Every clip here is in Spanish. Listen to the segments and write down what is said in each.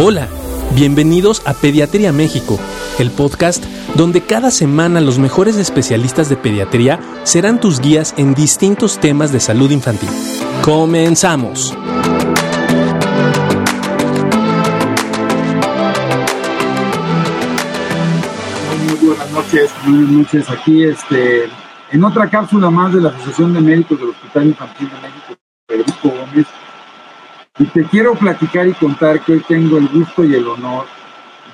Hola, bienvenidos a Pediatría México, el podcast donde cada semana los mejores especialistas de pediatría serán tus guías en distintos temas de salud infantil. Comenzamos. Muy buenas noches, buenas noches. Aquí este, en otra cápsula más de la Asociación de Médicos del Hospital Infantil de México, Federico Gómez. Y te quiero platicar y contar que hoy tengo el gusto y el honor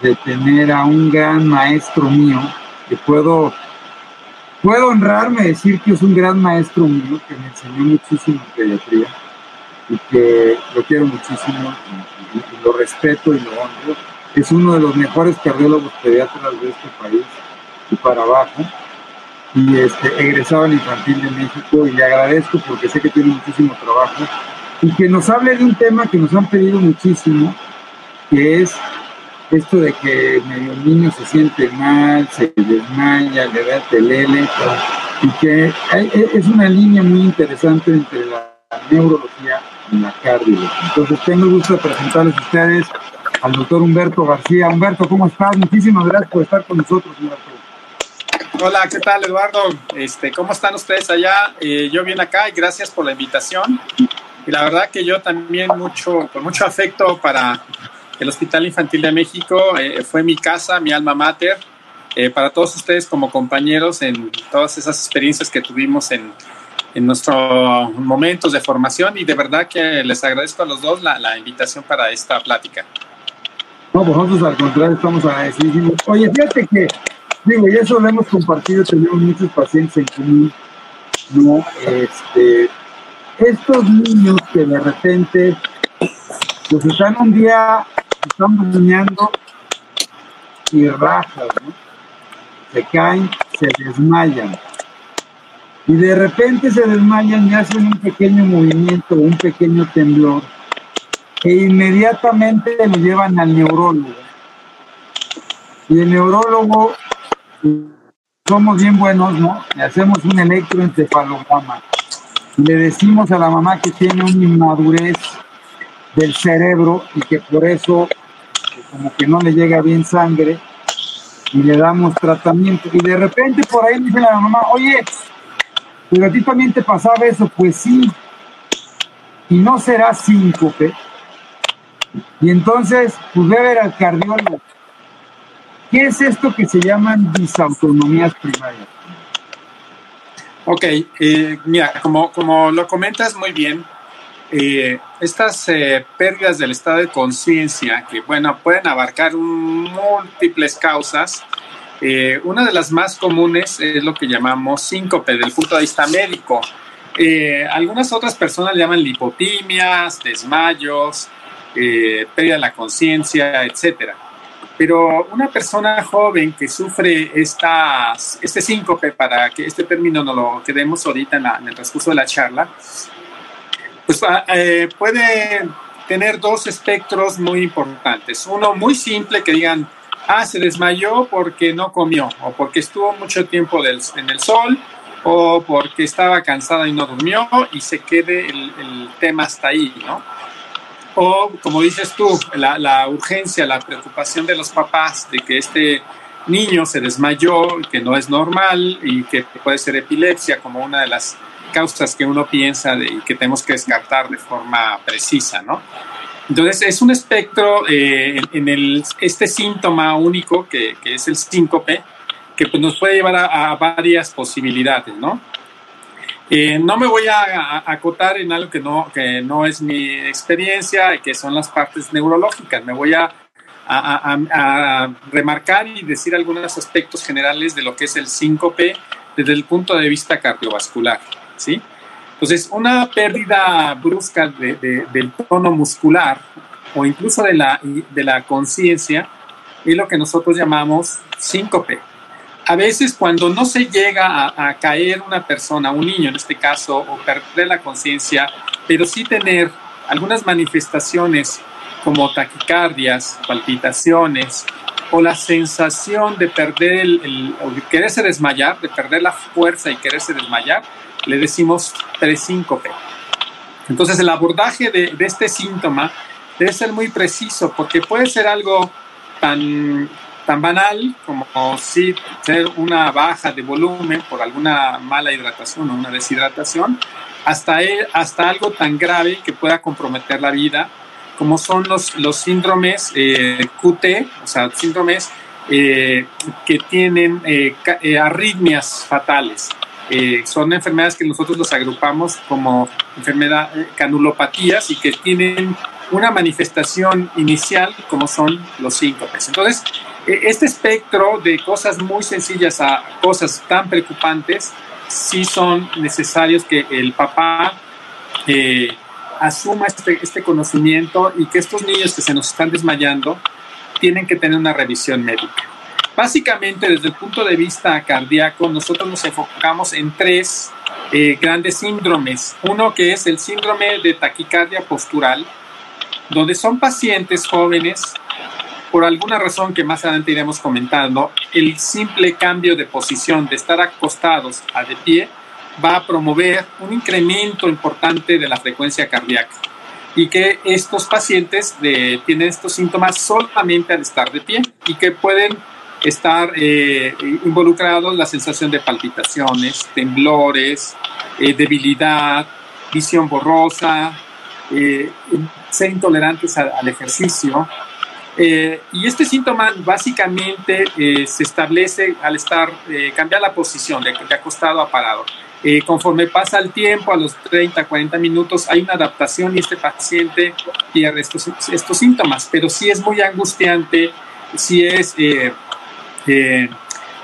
de tener a un gran maestro mío, que puedo, puedo honrarme decir que es un gran maestro mío, que me enseñó muchísimo pediatría y que lo quiero muchísimo y, lo respeto y lo honro. Es uno de los mejores cardiólogos pediatras de este país y para abajo y este, egresado al Infantil de México y le agradezco porque sé que tiene muchísimo trabajo y que nos hable de un tema que nos han pedido muchísimo, que es esto de que medio niño se siente mal, se desmaya, le da telele, y que hay, es una línea muy interesante entre la neurología y la cardiología. Entonces tengo el gusto de presentarles a ustedes al doctor Humberto García. Humberto, ¿cómo estás? Muchísimas gracias por estar con nosotros, Humberto. Hola, ¿qué tal Eduardo? Este, ¿Cómo están ustedes allá? Eh, yo bien acá y gracias por la invitación. Y la verdad que yo también mucho, con mucho afecto para el Hospital Infantil de México, eh, fue mi casa, mi alma mater, eh, para todos ustedes como compañeros en todas esas experiencias que tuvimos en, en nuestros momentos de formación y de verdad que les agradezco a los dos la, la invitación para esta plática. No, pues nosotros al contrario estamos agradecidísimos. Oye, fíjate que digo, y eso lo hemos compartido, tenemos muchos pacientes en común, ¿no? Este, estos niños que de repente, pues están un día, están bañando y rajas, ¿no? Se caen, se desmayan. Y de repente se desmayan y hacen un pequeño movimiento, un pequeño temblor, e inmediatamente lo llevan al neurólogo. Y el neurólogo somos bien buenos, ¿no? Le hacemos un electroencefalograma. Le decimos a la mamá que tiene una inmadurez del cerebro y que por eso como que no le llega bien sangre y le damos tratamiento. Y de repente por ahí dice la mamá, oye, pero a ti también te pasaba eso, pues sí. Y no será síncope. Y entonces, pues a ver al cardiólogo. ¿Qué es esto que se llaman disautonomías primarias? Ok, eh, mira, como, como lo comentas muy bien, eh, estas eh, pérdidas del estado de conciencia, que bueno, pueden abarcar múltiples causas, eh, una de las más comunes es lo que llamamos síncope desde el punto de vista médico. algunas otras personas le llaman lipotimias, desmayos, pérdida de la conciencia, etcétera. Pero una persona joven que sufre estas, este síncope, para que este término no lo quedemos ahorita en, la, en el transcurso de la charla, pues eh, puede tener dos espectros muy importantes. Uno muy simple que digan, ah, se desmayó porque no comió, o porque estuvo mucho tiempo del, en el sol, o porque estaba cansada y no durmió, y se quede el, el tema hasta ahí, ¿no? O, como dices tú, la, la, urgencia, la preocupación de los papás de que este niño se desmayó, que no es normal y que puede ser epilepsia como una de las causas que uno piensa de, y que tenemos que descartar de forma precisa, ¿no? Entonces, es un espectro eh, en, el, este síntoma único que, que es el síncope, que pues, nos puede llevar a, a varias posibilidades, ¿no? Eh, no me voy a, a, acotar en algo que no, que no es mi experiencia, que son las partes neurológicas. Me voy a, a, remarcar y decir algunos aspectos generales de lo que es el síncope desde el punto de vista cardiovascular. ¿sí? Entonces, una pérdida brusca de, de, del tono muscular o incluso de la, de la conciencia es lo que nosotros llamamos síncope a veces cuando no se llega a, a, caer una persona, un niño en este caso, o perder la conciencia, pero sí tener algunas manifestaciones como taquicardias, palpitaciones, o la sensación de perder el, el o de quererse desmayar, de perder la fuerza y quererse desmayar, le decimos presíncope. Entonces el abordaje de, de este síntoma debe ser muy preciso porque puede ser algo tan, tan banal como si tener una baja de volumen por alguna mala hidratación o una deshidratación, hasta, hasta algo tan grave que pueda comprometer la vida, como son los, los síndromes eh, QT, o sea, síndromes eh, que tienen eh, arritmias fatales. son enfermedades que nosotros los agrupamos como enfermedad canulopatías y que tienen una manifestación inicial como son los síncopes. Entonces, e, este espectro de cosas muy sencillas a cosas tan preocupantes, sí son necesarios que el papá eh, asuma este, este conocimiento y que estos niños que se nos están desmayando tienen que tener una revisión médica. Básicamente, desde el punto de vista cardíaco, nosotros nos enfocamos en tres eh, grandes síndromes. Uno que es el síndrome de taquicardia postural, donde son pacientes jóvenes, por alguna razón que más adelante iremos comentando, el simple cambio de posición de estar acostados a de pie va a promover un incremento importante de la frecuencia cardíaca y que estos pacientes tienen estos síntomas solamente al estar de pie y que pueden estar eh, involucrados la sensación de palpitaciones, temblores, eh, debilidad, visión borrosa, eh, ser intolerantes al, ejercicio. Eh, y este síntoma básicamente eh, se establece al estar, cambiar la posición de, acostado a parado. conforme pasa el tiempo, a los 30, 40 minutos, hay una adaptación y este paciente pierde estos, estos síntomas, pero sí es muy angustiante, sí es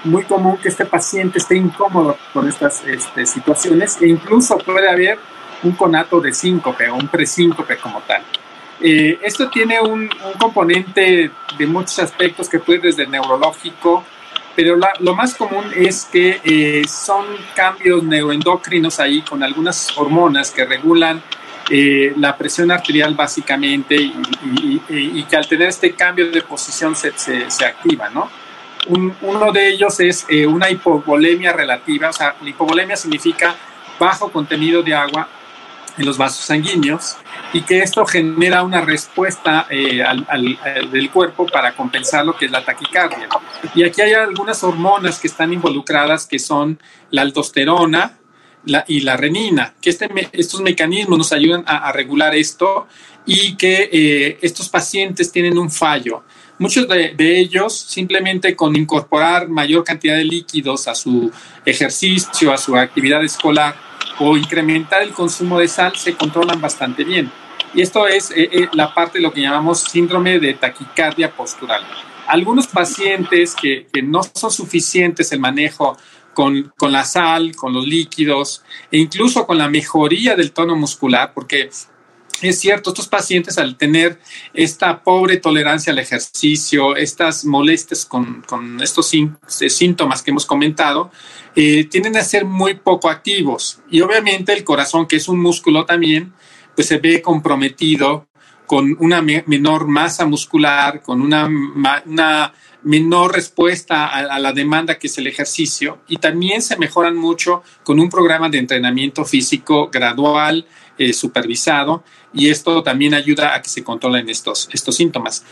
muy común que este paciente esté incómodo con estas este, situaciones e incluso puede haber un conato de síncope o un presíncope como tal. Eh, esto tiene un, componente de muchos aspectos que puede desde el neurológico, pero lo más común es que eh, son cambios neuroendocrinos ahí con algunas hormonas que regulan eh, la presión arterial básicamente y, que al tener este cambio de posición se, se, activa, ¿no? uno de ellos es una hipovolemia relativa, o sea, la hipovolemia significa bajo contenido de agua en los vasos sanguíneos y que esto genera una respuesta eh, al, del cuerpo para compensar lo que es la taquicardia. Y aquí hay algunas hormonas que están involucradas que son la aldosterona y la renina, que este, estos mecanismos nos ayudan a, regular esto y que eh, estos pacientes tienen un fallo. Muchos de, ellos simplemente con incorporar mayor cantidad de líquidos a su ejercicio, a su actividad escolar, o incrementar el consumo de sal se controlan bastante bien. Y esto es eh, eh, la parte de lo que llamamos síndrome de taquicardia postural. Algunos pacientes que, que no son suficientes el manejo con, con, la sal, con los líquidos e incluso con la mejoría del tono muscular, porque es cierto, estos pacientes al tener esta pobre tolerancia al ejercicio, estas molestias con, con estos síntomas que hemos comentado, eh, tienden a ser muy poco activos. Y obviamente el corazón, que es un músculo también, pues se ve comprometido con una menor masa muscular, con una, una menor respuesta a, la demanda que es el ejercicio y también se mejoran mucho con un programa de entrenamiento físico gradual, eh, supervisado y esto también ayuda a que se controlen estos, estos síntomas.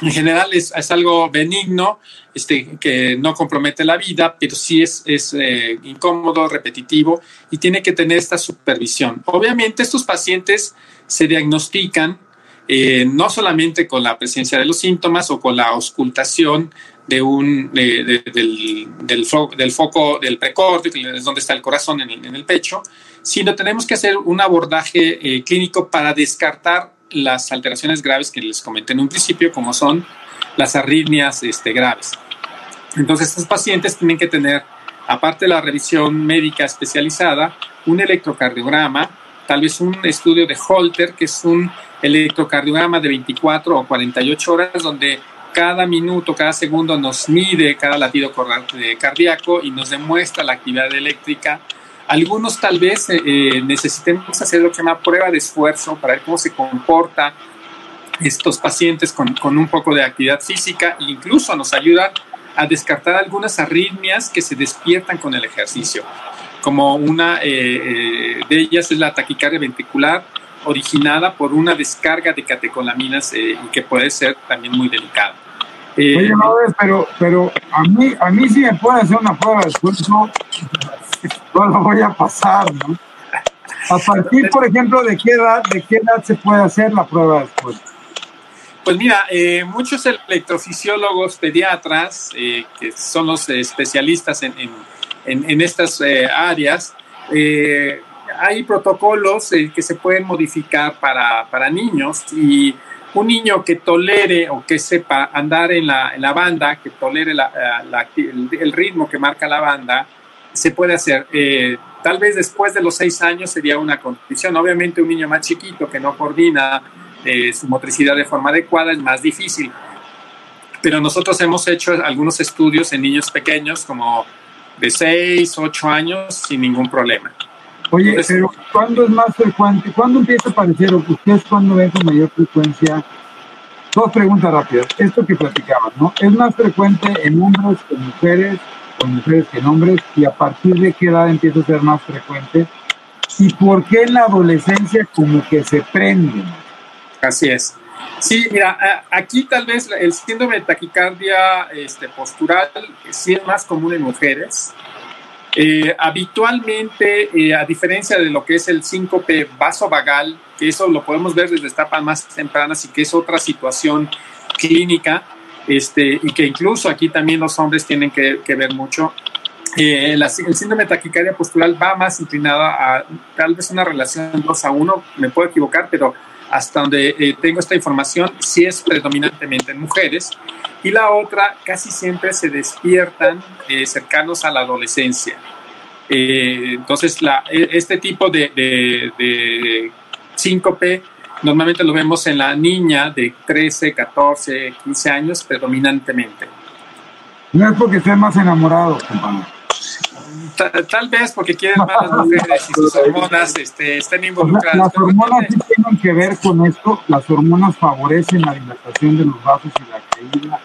En general es, es algo benigno, este, que no compromete la vida, pero sí es, es eh, incómodo, repetitivo y tiene que tener esta supervisión. Obviamente estos pacientes se diagnostican eh, no solamente con la presencia de los síntomas o con la auscultación de un, del, del, foco del es donde está el corazón en el, pecho, sino tenemos que hacer un abordaje eh, clínico para descartar las alteraciones graves que les comenté en un principio, como son las arritmias este, graves. Entonces, estos pacientes tienen que tener, aparte de la revisión médica especializada, un electrocardiograma, tal vez un estudio de Holter, que es un electrocardiograma de 24 o 48 horas, donde cada minuto, cada segundo nos mide cada latido cardíaco y nos demuestra la actividad eléctrica. Algunos tal vez eh, eh, necesitemos hacer lo que se llama prueba de esfuerzo para ver cómo se comporta estos pacientes con, con un poco de actividad física e incluso nos ayudan a descartar algunas arritmias que se despiertan con el ejercicio, como una eh, de ellas es la taquicardia ventricular originada por una descarga de catecolaminas y que puede ser también muy delicada. Oye, no, pero, pero a mí, a mí sí me puede hacer una prueba después, no, no lo voy a pasar, ¿no? A partir, por ejemplo, de qué edad, de qué edad se puede hacer la prueba después. Pues mira, eh, muchos electrofisiólogos pediatras, eh, que son los especialistas en, en, en estas eh, áreas, hay protocolos que se pueden modificar para, para, niños y un niño que tolere o que sepa andar en la, en la banda, que tolere la, el, el, ritmo que marca la banda, se puede hacer. tal vez después de los seis años sería una condición. Obviamente un niño más chiquito que no coordina su motricidad de forma adecuada es más difícil. Pero nosotros hemos hecho algunos estudios en niños pequeños como de 6, 8 años sin ningún problema. Oye, pero ¿cuándo es más frecuente? ¿Cuándo empieza a aparecer? ¿Ustedes cuándo ven con mayor frecuencia? Dos preguntas rápidas. Esto que platicaban, ¿no? ¿Es más frecuente en hombres que en mujeres, con mujeres que en hombres? ¿Y a partir de qué edad empieza a ser más frecuente? ¿Y por qué en la adolescencia como que se prenden? Así es. Sí, mira, aquí tal vez el síndrome de taquicardia este, postural sí es más común en mujeres. Eh, habitualmente, eh, a diferencia de lo que es el síncope vasovagal, que eso lo podemos ver desde etapas más tempranas y que es otra situación clínica, este, y que incluso aquí también los hombres tienen que, ver mucho. Eh, el síndrome de taquicardia postural va más inclinada a tal vez una relación 2 a 1, me puedo equivocar, pero hasta donde eh, tengo esta información, sí es predominantemente en mujeres, y la otra casi siempre se despiertan eh, cercanos a la adolescencia. Eh, entonces, e, este tipo de, de, síncope normalmente lo vemos en la niña de 13, 14, 15 años predominantemente. No es porque esté más enamorado, compañero. Tal, vez porque quieren más las mujeres y sus hormonas este, estén involucradas. Las hormonas sí tienen que ver con esto. Las hormonas favorecen la dilatación de los vasos y la caída.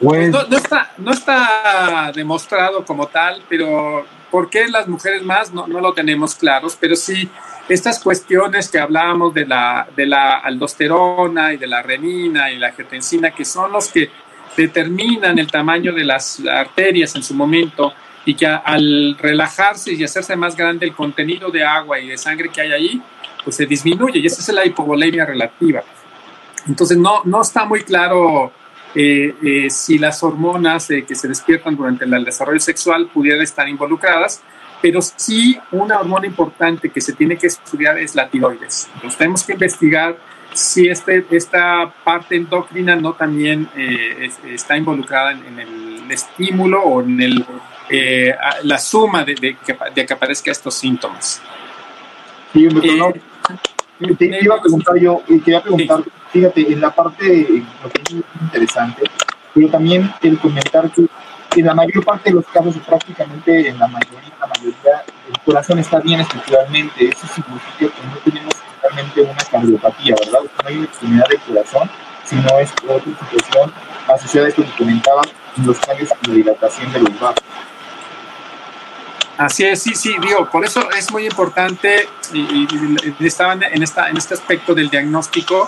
Pues, no, está, no está demostrado como tal, pero ¿por qué las mujeres más? No, no lo tenemos claros, pero sí estas cuestiones que hablábamos de la, de la aldosterona y de la renina y la angiotensina, que son los que determinan el tamaño de las arterias en su momento, y que al relajarse y hacerse más grande el contenido de agua y de sangre que hay ahí, pues se disminuye y esa es la hipovolemia relativa. Entonces no, no está muy claro eh, eh, si las hormonas eh, que se despiertan durante el desarrollo sexual pudieran estar involucradas, pero sí una hormona importante que se tiene que estudiar es la tiroides. Entonces tenemos que investigar si este, esta parte endocrina no también está involucrada en, en el estímulo o en el eh, la suma de, de, que, de, que, aparezcan estos síntomas. Sí, eh, te, iba a preguntar yo, quería preguntar, fíjate, en la parte, lo que es interesante, pero también el comentar que en la mayor parte de los casos, prácticamente en la mayoría, la mayoría, el corazón está bien estructuralmente. Eso significa que no tenemos realmente una cardiopatía, ¿verdad? No hay una extremidad del corazón, sino es otra situación asociada a esto que comentaba, los cambios de dilatación de los vasos. Así es, sí, sí, digo, por eso es muy importante, y, estaban en, esta, en este aspecto del diagnóstico,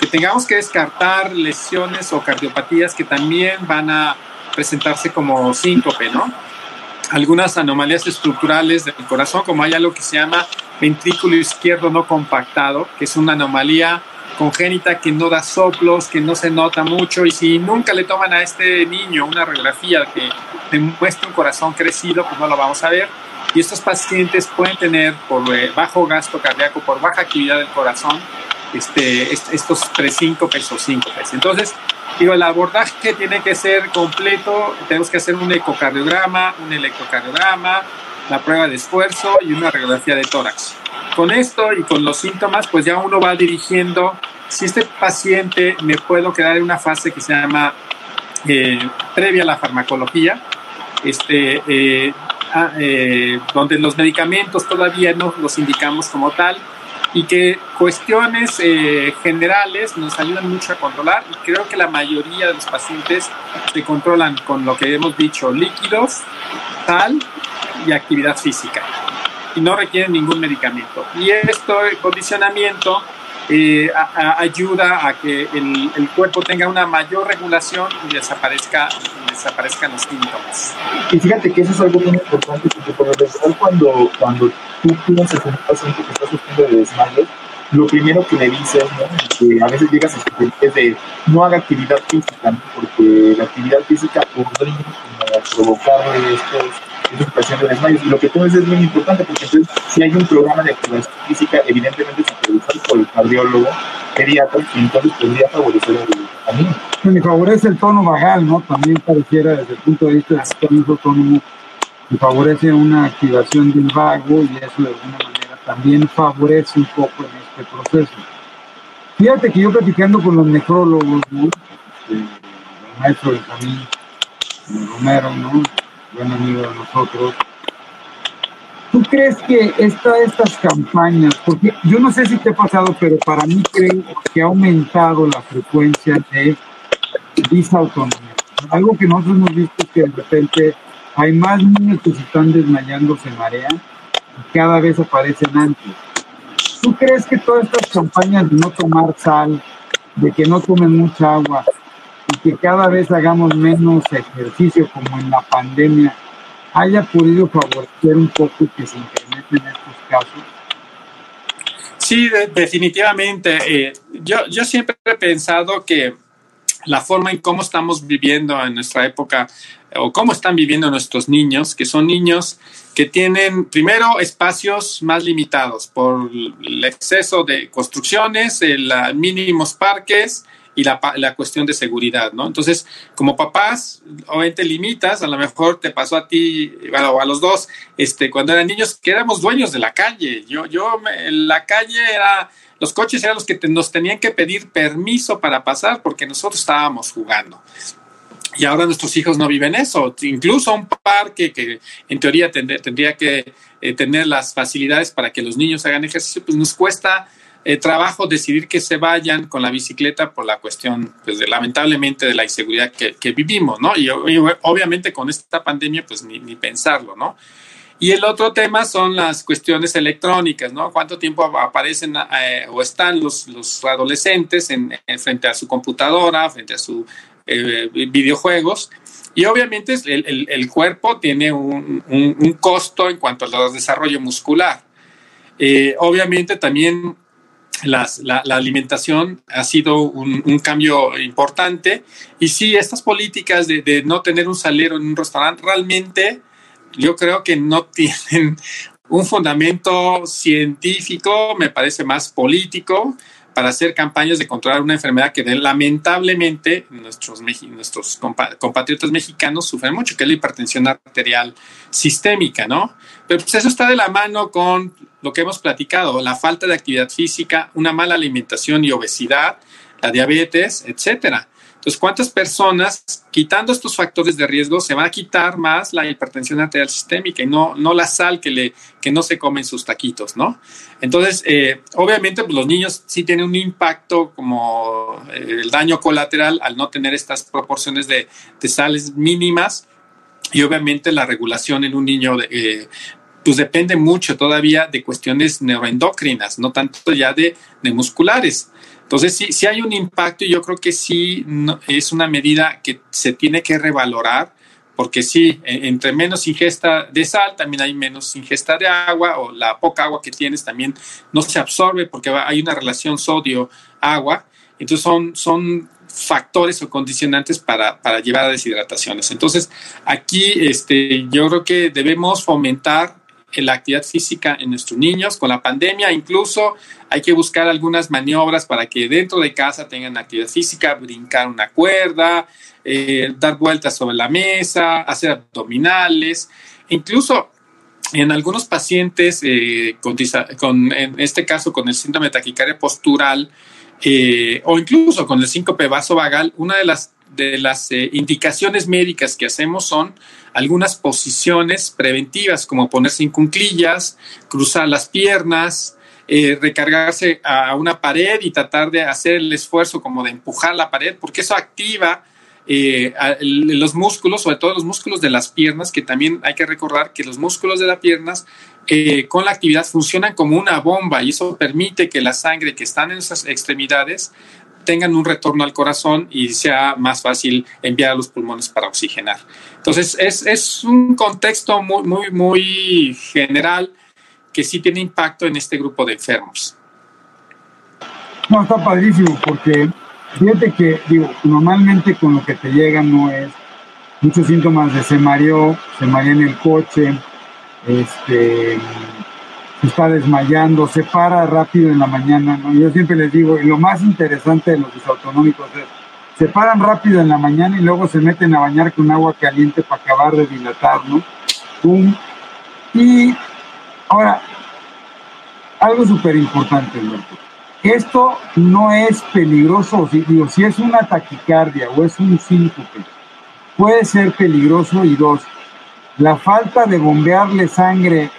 que tengamos que descartar lesiones o cardiopatías que también van a presentarse como síncope, ¿no? Algunas anomalías estructurales del corazón, como hay algo que se llama ventrículo izquierdo no compactado, que es una anomalía congénita que no da soplos, que no se nota mucho, y si nunca le toman a este niño una radiografía que demuestra un corazón crecido, pues no lo vamos a ver. Y estos pacientes pueden tener por eh, bajo gasto cardíaco, por baja actividad del corazón, este, estos tres síncopes o síncopes. Entonces, digo, el abordaje tiene que ser completo, tenemos que hacer un ecocardiograma, un electrocardiograma, la prueba de esfuerzo y una radiografía de tórax. Con esto y con los síntomas, pues ya uno va dirigiendo si este paciente me puedo quedar en una fase que se llama eh, previa a la farmacología, este, eh, ah, eh, donde los medicamentos todavía no los indicamos como tal y que cuestiones generales nos ayudan mucho a controlar y creo que la mayoría de los pacientes se controlan con lo que hemos dicho, líquidos, sal y actividad física y no requieren ningún medicamento. Y esto, el condicionamiento, eh, ayuda a que el, el, cuerpo tenga una mayor regulación y desaparezca, desaparezcan los síntomas. Y fíjate que eso es algo muy importante, porque por lo general cuando, cuando tú piensas en un paciente que está sufriendo de desmayos, lo primero que le dices, ¿no? que a veces llegas a es de no haga actividad física, porque la actividad física podría provocarle estos Y lo que tú dices es muy importante porque entonces, si hay un programa de activación física, evidentemente supervisado por el cardiólogo pediatra, y entonces podría favorecer el camino. Me favorece el tono vagal, ¿no? También pareciera desde el punto de vista del sistema autónomo, me favorece una activación del vago y eso de alguna manera también favorece un poco en este proceso. Fíjate que yo platicando con los nefrólogos, ¿no? Este, el maestro camino, Romero, ¿no? Buen amigo de nosotros. ¿Tú crees que esta, estas campañas, porque yo no sé si te ha pasado, pero para mí creo que ha aumentado la frecuencia de disautonomía? Algo que nosotros hemos visto es que de repente hay más niños que se están desmayando, se marean y cada vez aparecen antes. ¿Tú crees que todas estas campañas de no tomar sal, de que no tomen mucha agua, que cada vez hagamos menos ejercicio como en la pandemia haya podido favorecer un poco que se incrementen estos casos? Sí, definitivamente. Eh, yo, yo siempre he pensado que la forma en cómo estamos viviendo en nuestra época o cómo están viviendo nuestros niños, que son niños que tienen primero espacios más limitados por el exceso de construcciones, el, mínimos parques, y la, la, cuestión de seguridad, ¿no? Entonces, como papás, obviamente limitas, a lo mejor te pasó a ti, bueno, a los dos, este, cuando eran niños, que éramos dueños de la calle. Yo, yo, la calle era, los coches eran los que nos tenían que pedir permiso para pasar porque nosotros estábamos jugando. Y ahora nuestros hijos no viven eso. Incluso un parque que en teoría tendría, que eh, tener las facilidades para que los niños hagan ejercicio, pues nos cuesta eh, trabajo decidir que se vayan con la bicicleta por la cuestión, pues de, lamentablemente, de la inseguridad que, que vivimos, ¿no? Y, obviamente con esta pandemia, pues ni, ni, pensarlo, ¿no? Y el otro tema son las cuestiones electrónicas, ¿no? ¿Cuánto tiempo aparecen eh, o están los, los adolescentes en, frente a su computadora, frente a sus eh, videojuegos? Y obviamente el, el, cuerpo tiene un, un, un, costo en cuanto al desarrollo muscular. Eh, obviamente también la, alimentación ha sido un, cambio importante. Y sí, estas políticas de, no tener un salero en un restaurante realmente yo creo que no tienen un fundamento científico, me parece más político para hacer campañas de controlar una enfermedad que lamentablemente nuestros, nuestros compatriotas mexicanos sufren mucho, que es la hipertensión arterial sistémica, ¿no? Pero pues eso está de la mano con lo que hemos platicado, la falta de actividad física, una mala alimentación y obesidad, la diabetes, etcétera. Entonces, ¿cuántas personas, quitando estos factores de riesgo, se va a quitar más la hipertensión arterial sistémica y no, no la sal que, le, que no se comen sus taquitos, ¿no? Entonces, eh, obviamente, pues, los niños sí tienen un impacto como eh, el daño colateral al no tener estas proporciones de, de sales mínimas y obviamente la regulación en un niño de, eh, pues depende mucho todavía de cuestiones neuroendocrinas, no tanto ya de, de musculares. Entonces, sí, sí, hay un impacto y yo creo que sí es una medida que se tiene que revalorar, porque sí, e, entre menos ingesta de sal, también hay menos ingesta de agua, o la poca agua que tienes también no se absorbe porque hay una relación sodio-agua. Entonces, son, son factores o condicionantes para, para llevar a deshidrataciones. Entonces, aquí este, yo creo que debemos fomentar la actividad física en nuestros niños. Con la pandemia incluso hay que buscar algunas maniobras para que dentro de casa tengan actividad física, brincar una cuerda, eh, dar vueltas sobre la mesa, hacer abdominales. Incluso en algunos pacientes, eh, con, en este caso con el síndrome de postural, eh, o incluso con el síncope vasovagal, una de las de las eh, indicaciones médicas que hacemos son algunas posiciones preventivas, como ponerse en cunclillas, cruzar las piernas, eh, recargarse a una pared y tratar de hacer el esfuerzo como de empujar la pared, porque eso activa eh, los músculos, sobre todo los músculos de las piernas, que también hay que recordar que los músculos de las piernas con la actividad funcionan como una bomba y eso permite que la sangre que están en esas extremidades tengan un retorno al corazón y sea más fácil enviar a los pulmones para oxigenar. Entonces, es, es un contexto muy, muy, muy general que sí tiene impacto en este grupo de enfermos. No, está padrísimo porque fíjate que, digo, normalmente con lo que te llega no es muchos síntomas de se mareó, se mareó en el coche, este, está desmayando, se para rápido en la mañana, ¿no? Yo siempre les digo, y lo más interesante de los disautonómicos es, se paran rápido en la mañana y luego se meten a bañar con agua caliente para acabar de dilatar, ¿no? ¡Pum! Y ahora, algo súper importante, Esto no es peligroso, si, digo, si es una taquicardia o es un síncope, puede ser peligroso y dos, la falta de bombearle sangre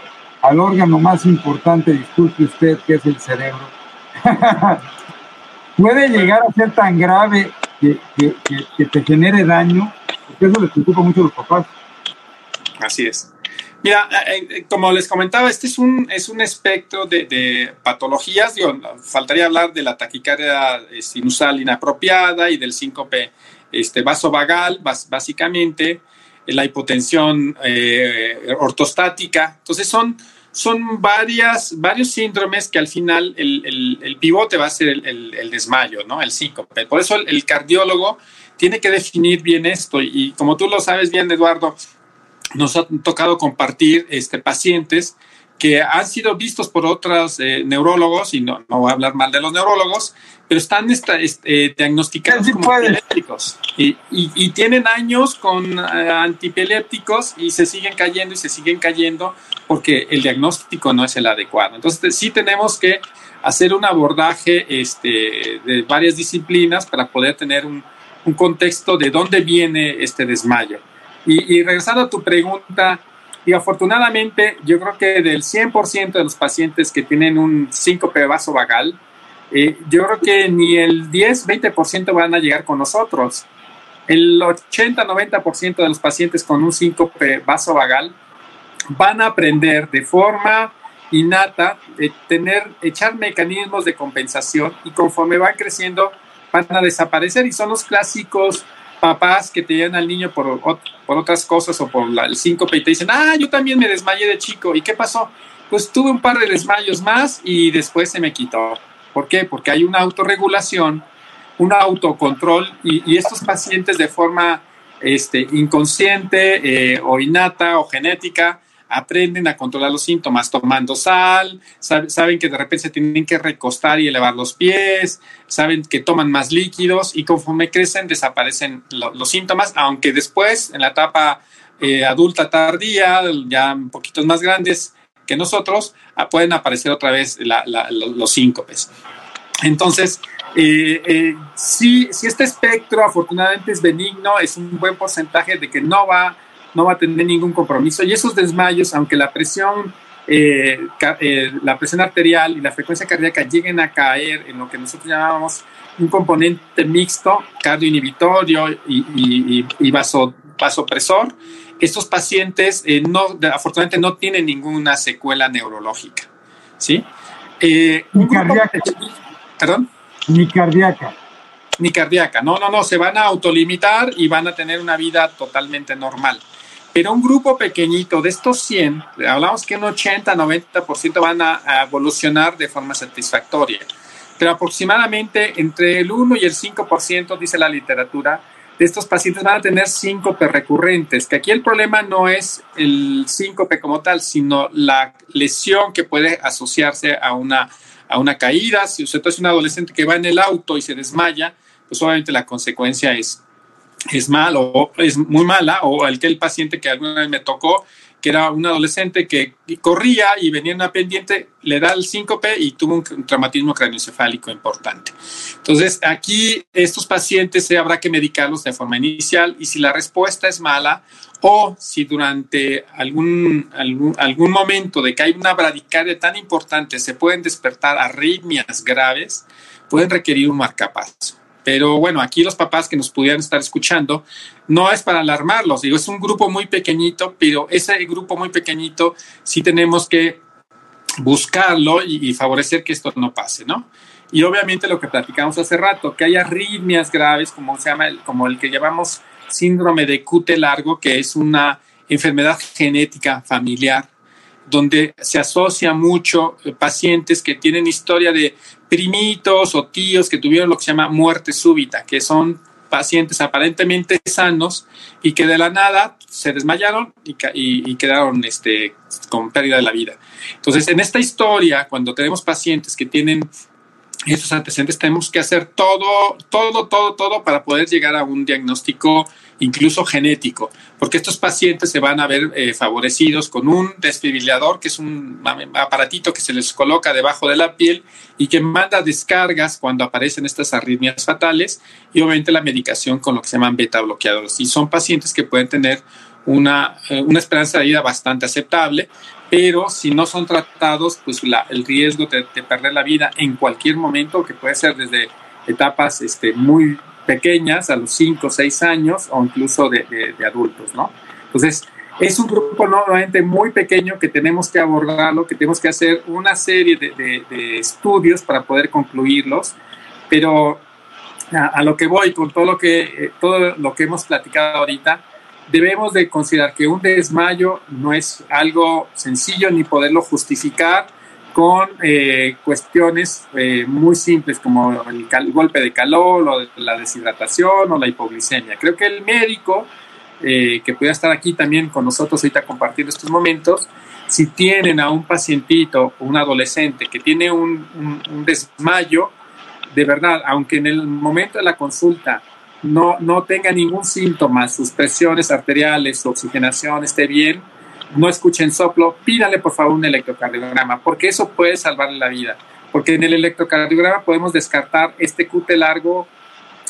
al órgano más importante, disculpe usted, que es el cerebro, puede llegar a ser tan grave que, te genere daño, porque eso les preocupa mucho a los papás. Así es. Mira, eh, eh, como les comentaba, este es un, es un espectro de, patologías. faltaría hablar de la taquicardia sinusal inapropiada y del síncope este, vasovagal, básicamente la hipotensión eh, ortostática. Entonces son, son varias, varios síndromes que al final el, pivote va a ser el, desmayo, ¿no? el síncope. Por eso el, cardiólogo tiene que definir bien esto y como tú lo sabes bien, Eduardo, nos ha tocado compartir este, pacientes que han sido vistos por otros eh, neurólogos, y no, no, voy a hablar mal de los neurólogos, pero están eh, diagnosticados como epilépticos y, y, tienen años con antipilépticos y se siguen cayendo y se siguen cayendo porque el diagnóstico no es el adecuado. Entonces sí tenemos que hacer un abordaje este, de varias disciplinas para poder tener un, un contexto de dónde viene este desmayo. Y, y regresando a tu pregunta, y afortunadamente, yo creo que del 100% de los pacientes que tienen un síncope vasovagal, eh, yo creo que ni el 10, 20% van a llegar con nosotros. El 80, 90% de los pacientes con un síncope vasovagal van a aprender de forma innata, de tener, echar mecanismos de compensación y conforme van creciendo van a desaparecer y son los clásicos papás que te llevan al niño por, por otras cosas o por el síncope y te dicen, ah, yo también me desmayé de chico. ¿Y qué pasó? Pues tuve un par de desmayos más y después se me quitó. ¿Por qué? Porque hay una autorregulación, un autocontrol y, estos pacientes de forma este, inconsciente eh, o innata o genética aprenden a controlar los síntomas tomando sal, saben que de repente se tienen que recostar y elevar los pies, saben que toman más líquidos y conforme crecen desaparecen los síntomas, aunque después en la etapa eh, adulta tardía, ya un poquito más grandes que nosotros, ah, pueden aparecer otra vez los síncopes. Entonces, eh, eh, si, si este espectro afortunadamente es benigno, es un buen porcentaje de que no va no va a tener ningún compromiso. Y esos desmayos, aunque la presión, eh, eh, la presión arterial y la frecuencia cardíaca lleguen a caer en lo que nosotros llamamos un componente mixto, cardioinhibitorio y, y, vasopresor, estos pacientes eh, no, afortunadamente no tienen ninguna secuela neurológica. ¿sí? Ni cardíaca. ¿Perdón? Ni cardíaca ni cardíaca. No, no, no, se van a autolimitar y van a tener una vida totalmente normal. Pero un grupo pequeñito de estos 100, hablamos que un 80, 90% van a, evolucionar de forma satisfactoria. Pero aproximadamente entre el 1 y el 5%, dice la literatura, de estos pacientes van a tener síncope recurrentes, que aquí el problema no es el síncope como tal, sino la lesión que puede asociarse a una, a una caída. Si usted es un adolescente que va en el auto y se desmaya, pues obviamente la consecuencia es es malo, es muy mala, o el que el paciente que alguna vez me tocó, que era un adolescente que corría y venía en una pendiente, le da el síncope y tuvo un traumatismo craneoencefálico importante. Entonces, aquí estos pacientes se habrá que medicarlos de forma inicial y si la respuesta es mala o si durante algún, algún, algún momento de que hay una bradicardia tan importante se pueden despertar arritmias graves, pueden requerir un marcapaso. Pero bueno, aquí los papás que nos pudieran estar escuchando, no es para alarmarlos, digo, es un grupo muy pequeñito, pero ese grupo muy pequeñito sí tenemos que buscarlo y, favorecer que esto no pase, ¿no? Y obviamente lo que platicamos hace rato, que hay arritmias graves, como se llama, como el que llamamos síndrome de cute largo, que es una enfermedad genética familiar, donde se asocia mucho eh, pacientes que tienen historia de primitos o tíos que tuvieron lo que se llama muerte súbita, que son pacientes aparentemente sanos y que de la nada se desmayaron y, quedaron este, con pérdida de la vida. Entonces, en esta historia, cuando tenemos pacientes que tienen estos antecedentes, tenemos que hacer todo, todo, todo, todo para poder llegar a un diagnóstico incluso genético, porque estos pacientes se van a ver eh, favorecidos con un desfibrilador, que es un aparatito que se les coloca debajo de la piel y que manda descargas cuando aparecen estas arritmias fatales y obviamente la medicación con lo que se llaman beta bloqueadores. Y son pacientes que pueden tener una, eh, una esperanza de vida bastante aceptable, pero si no son tratados, pues el riesgo de, perder la vida en cualquier momento, que puede ser desde etapas este, muy pequeñas, a los 5 o 6 años, o incluso de, adultos, ¿no? Entonces, es un grupo nuevamente muy pequeño que tenemos que abordarlo, que tenemos que hacer una serie de, estudios para poder concluirlos, pero a, lo que voy con todo lo que, eh, todo lo que hemos platicado ahorita, debemos de considerar que un desmayo no es algo sencillo ni poderlo justificar con eh, cuestiones eh, muy simples como el, golpe de calor o la deshidratación o la hipoglicemia. Creo que el médico eh, que pueda estar aquí también con nosotros ahorita compartiendo estos momentos, si tienen a un pacientito un adolescente que tiene un, un, desmayo, de verdad, aunque en el momento de la consulta no, no tenga ningún síntoma, sus presiones arteriales, su oxigenación esté bien, no escuchen soplo, pídale por favor un electrocardiograma, porque eso puede salvarle la vida. Porque en el electrocardiograma podemos descartar este cute largo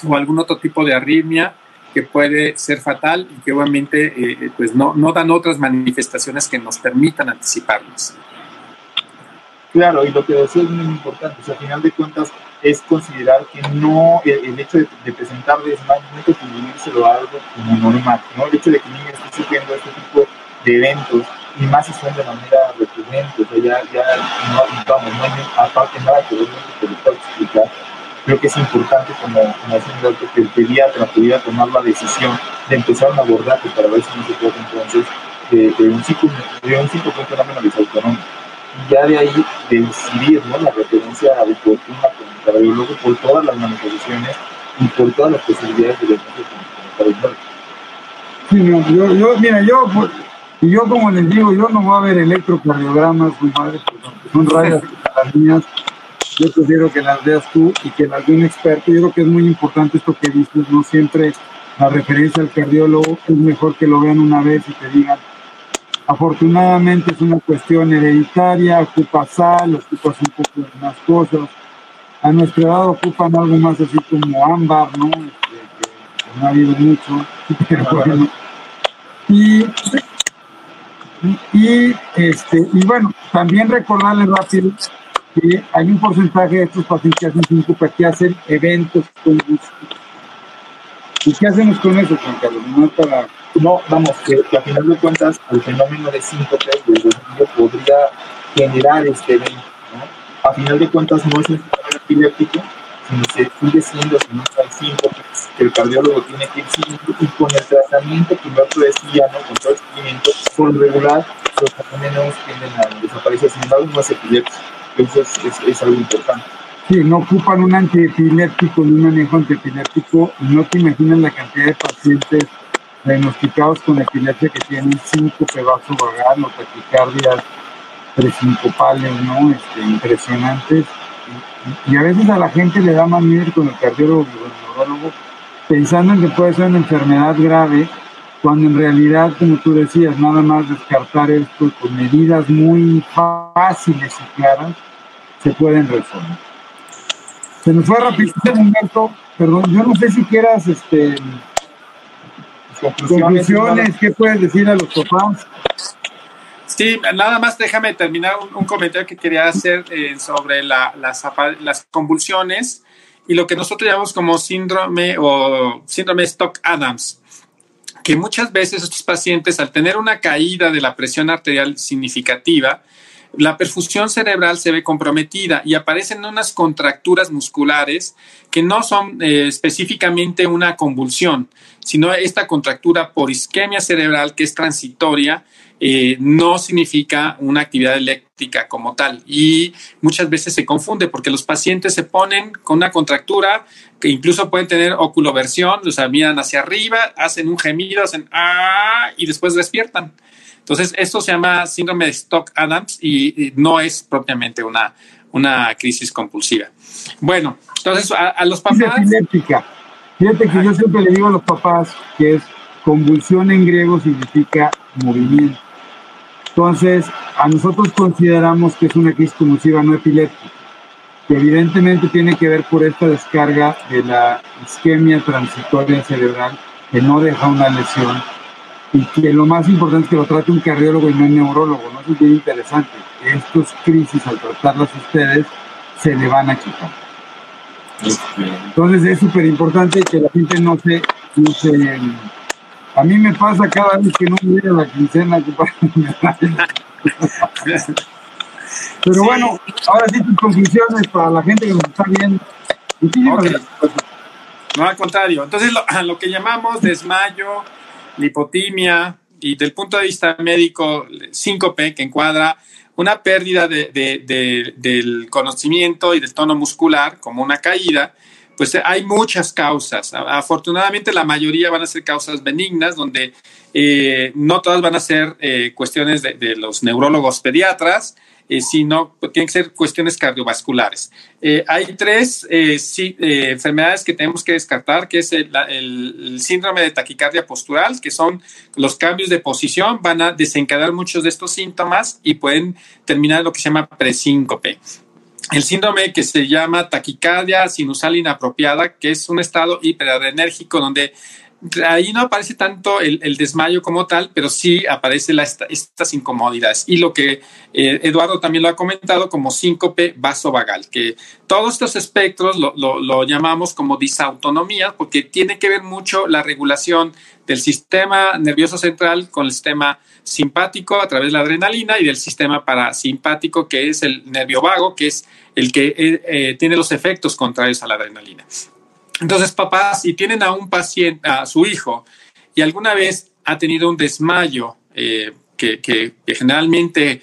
o algún otro tipo de arritmia que puede ser fatal y que obviamente eh, pues no, no dan otras manifestaciones que nos permitan anticiparnos. Claro, y lo que decía es muy importante, o sea, al final de cuentas es considerar que no, el, hecho de, presentar desmayo no hay que a algo como normal, ¿no? El hecho de que el niño esté sufriendo este tipo de eventos, y más si son de manera recurrente, o sea, ya, ya no, vamos, no hay aparte nada que que lo pueda explicar. Creo que es importante, como, como que el pediatra pudiera tomar la decisión de empezar un abordaje para ver si no se puede entonces de, de un ciclo de un ciclo con fenómeno disautónomo. Y ya de ahí decidir ¿no? la referencia oportuna con el cardiólogo por todas las manifestaciones y por todas las posibilidades de diagnóstico con el cardiólogo. Sí, no, yo, yo, mira, yo pues, y yo, como les digo, yo no voy a ver electrocardiogramas, muy madre, son rayas las mías. Yo prefiero que las veas tú y que las vea un experto. Yo creo que es muy importante esto que dices, no siempre la referencia al cardiólogo es mejor que lo vean una vez y te digan. Afortunadamente es una cuestión hereditaria, ocupa sal, ocupas un poco de más cosas. A nuestra edad ocupan algo más así como ámbar, ¿no? Este, que, no ha habido mucho. Y y, este, y bueno, también recordarles rápido que hay un porcentaje de estos pacientes que hacen síncope que hacen eventos con ¿Y qué hacemos con eso, Juan Carlos? No, para... no vamos, que, a final de cuentas el fenómeno de síncope desde el podría generar este evento. ¿no? A final de cuentas no es un fenómeno epiléptico, se sigue siendo, si no hay síncope, que el cardiólogo tiene que ir siguiendo y con el tratamiento que yo decía, ¿no? con todo el seguimiento, por regular, los fenómenos tienden a desaparecer. Sin embargo, no es epilepsia. Eso es, algo importante. Sí, no ocupan un antiepiléptico ni un manejo antiepiléptico. No te imaginas la cantidad de pacientes diagnosticados con epilepsia que tienen cinco pedazos vagal o taquicardias presincopales, ¿no? Este, impresionantes. Y, a veces a la gente le da más miedo con el cardiólogo el neurólogo pensando en que puede ser una enfermedad grave, cuando en realidad, como tú decías, nada más descartar esto con medidas muy fáciles y claras, se pueden resolver. Se nos fue rápido momento, perdón, yo no sé si quieras este, conclusiones, ¿qué puedes decir a los papás? Sí, nada más déjame terminar un, comentario que quería hacer eh, sobre las, las convulsiones y lo que nosotros llamamos como síndrome o síndrome Stock-Adams, que muchas veces estos pacientes al tener una caída de la presión arterial significativa, la perfusión cerebral se ve comprometida y aparecen unas contracturas musculares que no son eh, específicamente una convulsión, sino esta contractura por isquemia cerebral que es transitoria eh, no significa una actividad eléctrica como tal. Y muchas veces se confunde porque los pacientes se ponen con una contractura que incluso pueden tener oculoversión, o sea, miran hacia arriba, hacen un gemido, hacen ah, y después despiertan. Entonces, esto se llama síndrome de Stock-Adams y, no es propiamente una, una crisis compulsiva. Bueno, entonces a, los papás... epiléptica. Fíjate que yo siempre le digo a los papás que es convulsión en griego significa movimiento. Entonces, a nosotros consideramos que es una crisis convulsiva no epiléptica, que evidentemente tiene que ver por esta descarga de la isquemia transitoria cerebral que no deja una lesión y que lo más importante es que lo trate un cardiólogo y no un neurólogo, ¿no? es bien interesante. Estas crisis, al tratarlas ustedes, se le van a quitar. Entonces es súper importante que la gente no se, no se a mí me pasa cada vez que no me llega la quincena. Pero bueno, ahora sí tus conclusiones para la gente que nos está viendo. No, al contrario. Entonces, lo, lo, que llamamos desmayo, lipotimia y del punto de vista médico, síncope, que encuadra una pérdida de, de, del conocimiento y del tono muscular, como una caída, pues eh, hay muchas causas. Afortunadamente la mayoría van a ser causas benignas, donde eh, no todas van a ser eh, cuestiones de, los neurólogos pediatras, sino tienen que ser cuestiones cardiovasculares. hay tres enfermedades que tenemos que descartar, que es el, síndrome de taquicardia postural, que son los cambios de posición, van a desencadenar muchos de estos síntomas y pueden terminar en lo que se llama presíncope el síndrome que se llama taquicardia sinusal inapropiada, que es un estado hiperadrenérgico donde ahí no aparece tanto el, desmayo como tal, pero sí aparece estas incomodidades. Y lo que eh, Eduardo también lo ha comentado como síncope vasovagal, que todos estos espectros lo, llamamos como disautonomía, porque tiene que ver mucho la regulación del sistema nervioso central con el sistema simpático a través de la adrenalina y del sistema parasimpático, que es el nervio vago, que es el que eh, eh, tiene los efectos contrarios a la adrenalina. Entonces, papás, si tienen a un paciente, a su hijo, y alguna vez ha tenido un desmayo, eh, que, generalmente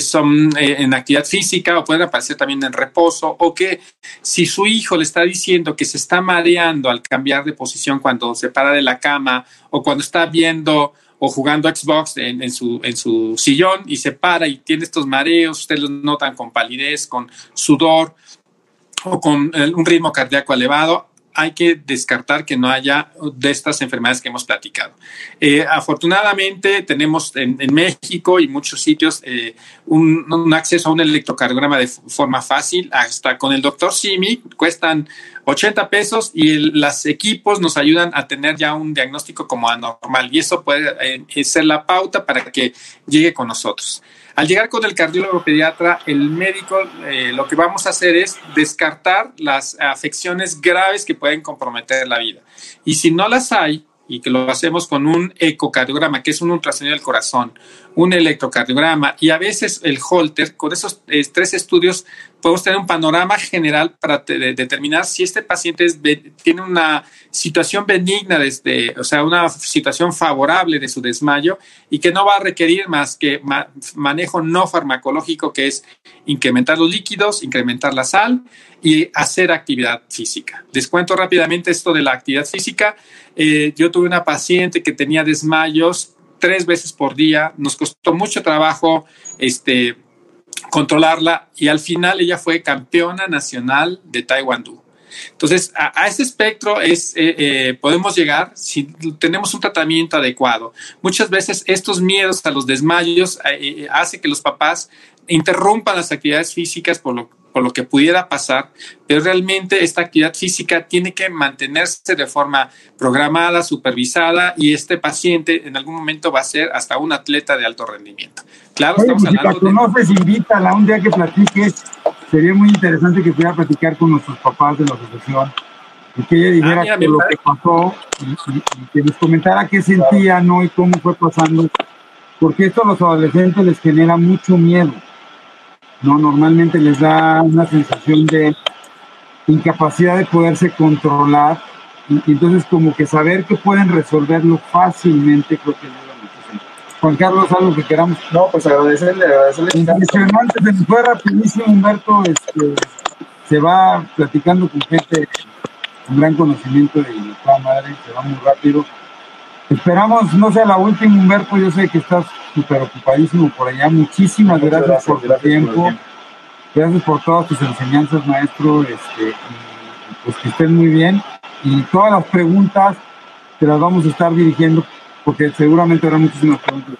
son en actividad física o pueden aparecer también en reposo, o que si su hijo le está diciendo que se está mareando al cambiar de posición cuando se para de la cama o cuando está viendo o jugando Xbox en, su, en su sillón y se para y tiene estos mareos, ustedes los notan con palidez, con sudor o con eh, un ritmo cardíaco elevado, hay que descartar que no haya de estas enfermedades que hemos platicado. Eh, afortunadamente tenemos en, México y muchos sitios eh, un, acceso a un electrocardiograma de forma fácil, hasta con el doctor Simi, cuestan 80 pesos y los equipos nos ayudan a tener ya un diagnóstico como anormal y eso puede eh, ser la pauta para que llegue con nosotros. Al llegar con el cardiólogo pediatra, el médico eh, lo que vamos a hacer es descartar las afecciones graves que pueden comprometer la vida. Y si no las hay, y que lo hacemos con un ecocardiograma, que es un ultrasonido del corazón, un electrocardiograma y a veces el Holter, con esos eh, tres estudios podemos tener un panorama general para determinar si este paciente tiene una situación benigna, desde, o sea, una situación favorable de su desmayo y que no va a requerir más que manejo no farmacológico, que es incrementar los líquidos, incrementar la sal y hacer actividad física. Les cuento rápidamente esto de la actividad física. Eh, yo tuve una paciente que tenía desmayos tres veces por día, nos costó mucho trabajo este, controlarla y al final ella fue campeona nacional de Taekwondo. Entonces, a, ese espectro es, eh, eh, podemos llegar si tenemos un tratamiento adecuado. Muchas veces estos miedos a los desmayos eh, hace que los papás interrumpan las actividades físicas por, por lo que pudiera pasar, pero realmente esta actividad física tiene que mantenerse de forma programada, supervisada y este paciente en algún momento va a ser hasta un atleta de alto rendimiento. Claro, estamos pues, hablando si la conoces, invítala un día que platiques. Sería muy interesante que pudiera platicar con nuestros papás de la asociación y que ella dijera ah, lo que pasó y, que nos comentara qué sentía, ¿no? Y cómo fue pasando. Porque esto a los adolescentes les genera mucho miedo ¿no? Normalmente les da una sensación de incapacidad de poderse controlar y, entonces como que saber que pueden resolverlo fácilmente creo que mucho. Juan Carlos, algo que queramos. No, pues agradecerle, agradecerle. Impresionante, se fue rapidísimo Humberto, este, se va platicando con gente con gran conocimiento de la madre, se va muy rápido. Esperamos, no sea la última, Humberto, yo sé que estás súper ocupadísimo por allá. Muchísimas gracias, por tu tiempo. Gracias por todas tus enseñanzas, maestro. Este, y, pues que estén muy bien. Y todas las preguntas te las vamos a estar dirigiendo porque seguramente habrá muchísimas preguntas.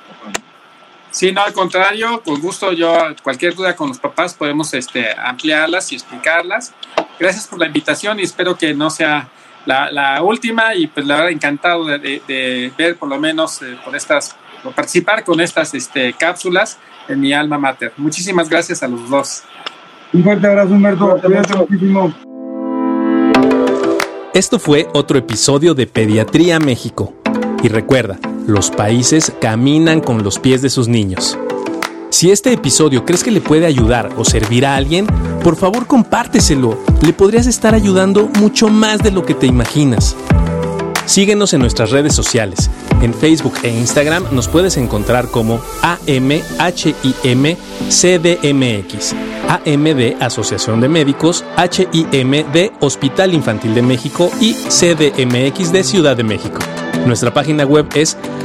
Sí, no, al contrario, con gusto yo cualquier duda con los papás podemos este, ampliarlas y explicarlas. Gracias por la invitación y espero que no sea la, última y pues la verdad encantado de, ver por lo menos eh, por estas participar con estas este, cápsulas en mi alma mater. Muchísimas gracias a los dos. Un fuerte abrazo, Humberto. muchísimo. Esto fue otro episodio de Pediatría México. Y recuerda, los países caminan con los pies de sus niños. Si este episodio crees que le puede ayudar o servir a alguien, por favor compárteselo. Le podrías estar ayudando mucho más de lo que te imaginas. Síguenos en nuestras redes sociales. En Facebook e Instagram nos puedes encontrar como AMHIMCDMX, AM de Asociación de Médicos, HIM de Hospital Infantil de México y CDMX de Ciudad de México. Nuestra página web es